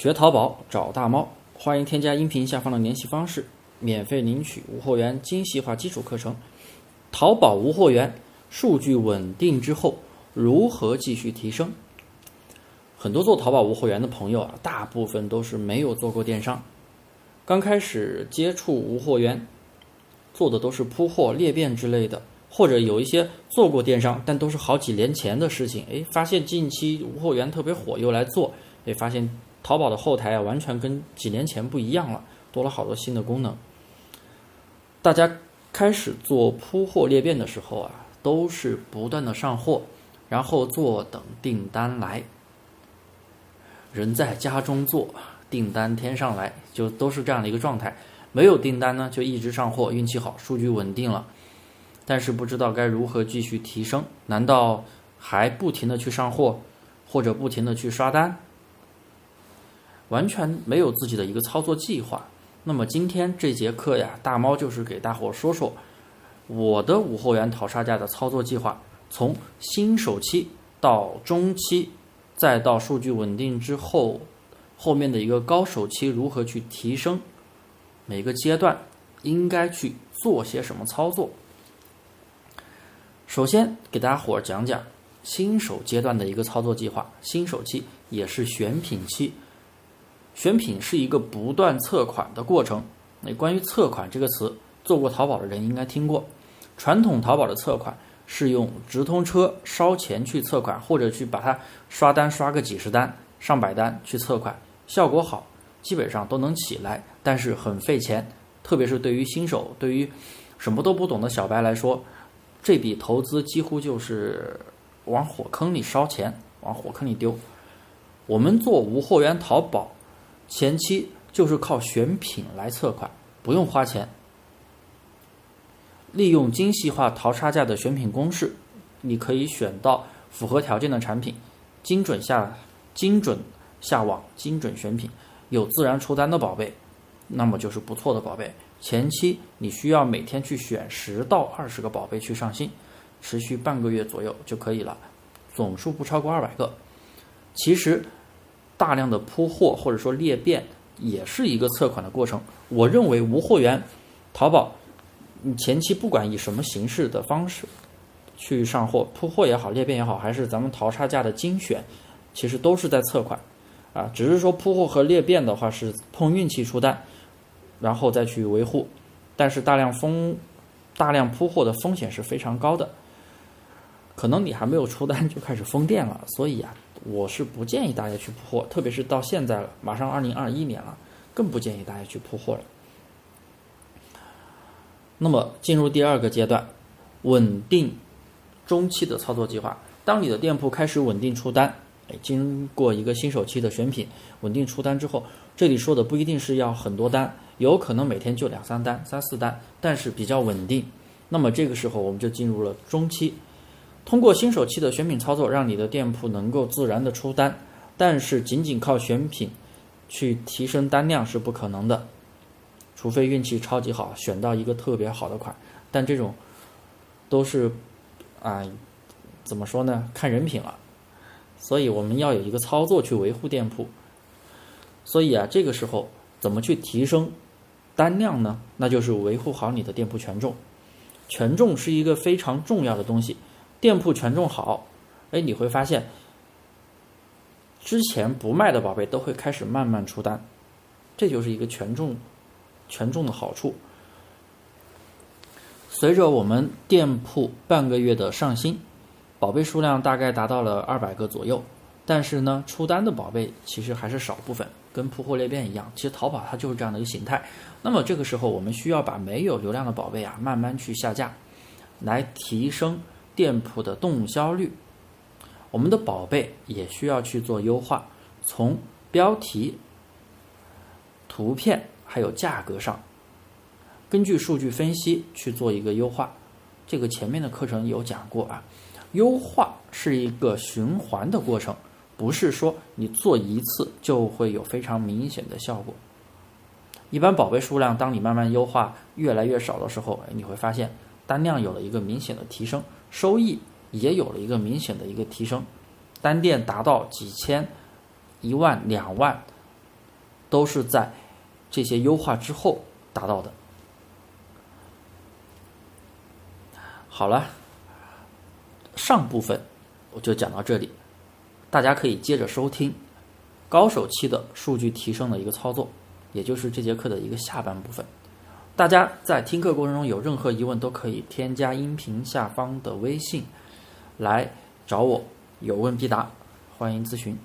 学淘宝找大猫，欢迎添加音频下方的联系方式，免费领取无货源精细化基础课程。淘宝无货源，数据稳定之后如何继续提升？很多做淘宝无货源的朋友啊，大部分都是没有做过电商，刚开始接触无货源，做的都是铺货、裂变之类的，或者有一些做过电商，但都是好几年前的事情。哎，发现近期无货源特别火，又来做，哎，发现。淘宝的后台啊，完全跟几年前不一样了，多了好多新的功能。大家开始做铺货裂变的时候啊，都是不断的上货，然后坐等订单来。人在家中坐，订单天上来，就都是这样的一个状态。没有订单呢，就一直上货，运气好，数据稳定了。但是不知道该如何继续提升？难道还不停的去上货，或者不停的去刷单？完全没有自己的一个操作计划。那么今天这节课呀，大猫就是给大伙说说我的无货源淘沙价的操作计划，从新手期到中期，再到数据稳定之后，后面的一个高手期如何去提升，每个阶段应该去做些什么操作。首先给大家伙讲讲新手阶段的一个操作计划，新手期也是选品期。选品是一个不断测款的过程。那关于测款这个词，做过淘宝的人应该听过。传统淘宝的测款是用直通车烧钱去测款，或者去把它刷单刷个几十单、上百单去测款，效果好，基本上都能起来，但是很费钱。特别是对于新手、对于什么都不懂的小白来说，这笔投资几乎就是往火坑里烧钱，往火坑里丢。我们做无货源淘宝。前期就是靠选品来测款，不用花钱。利用精细化淘差价的选品公式，你可以选到符合条件的产品，精准下精准下网，精准选品，有自然出单的宝贝，那么就是不错的宝贝。前期你需要每天去选十到二十个宝贝去上新，持续半个月左右就可以了，总数不超过二百个。其实。大量的铺货或者说裂变也是一个测款的过程。我认为无货源淘宝，你前期不管以什么形式的方式去上货，铺货也好，裂变也好，还是咱们淘差价的精选，其实都是在测款啊。只是说铺货和裂变的话是碰运气出单，然后再去维护。但是大量封大量铺货的风险是非常高的，可能你还没有出单就开始封店了，所以啊。我是不建议大家去铺货，特别是到现在了，马上二零二一年了，更不建议大家去铺货了。那么进入第二个阶段，稳定中期的操作计划。当你的店铺开始稳定出单，哎，经过一个新手期的选品，稳定出单之后，这里说的不一定是要很多单，有可能每天就两三单、三四单，但是比较稳定。那么这个时候我们就进入了中期。通过新手期的选品操作，让你的店铺能够自然的出单，但是仅仅靠选品去提升单量是不可能的，除非运气超级好，选到一个特别好的款，但这种都是啊，怎么说呢？看人品了。所以我们要有一个操作去维护店铺。所以啊，这个时候怎么去提升单量呢？那就是维护好你的店铺权重，权重是一个非常重要的东西。店铺权重好，哎，你会发现，之前不卖的宝贝都会开始慢慢出单，这就是一个权重，权重的好处。随着我们店铺半个月的上新，宝贝数量大概达到了二百个左右，但是呢，出单的宝贝其实还是少部分，跟铺货裂变一样。其实淘宝它就是这样的一个形态。那么这个时候，我们需要把没有流量的宝贝啊，慢慢去下架，来提升。店铺的动销率，我们的宝贝也需要去做优化，从标题、图片还有价格上，根据数据分析去做一个优化。这个前面的课程有讲过啊，优化是一个循环的过程，不是说你做一次就会有非常明显的效果。一般宝贝数量，当你慢慢优化越来越少的时候，你会发现单量有了一个明显的提升。收益也有了一个明显的一个提升，单店达到几千、一万、两万，都是在这些优化之后达到的。好了，上部分我就讲到这里，大家可以接着收听高手期的数据提升的一个操作，也就是这节课的一个下半部分。大家在听课过程中有任何疑问，都可以添加音频下方的微信来找我，有问必答，欢迎咨询。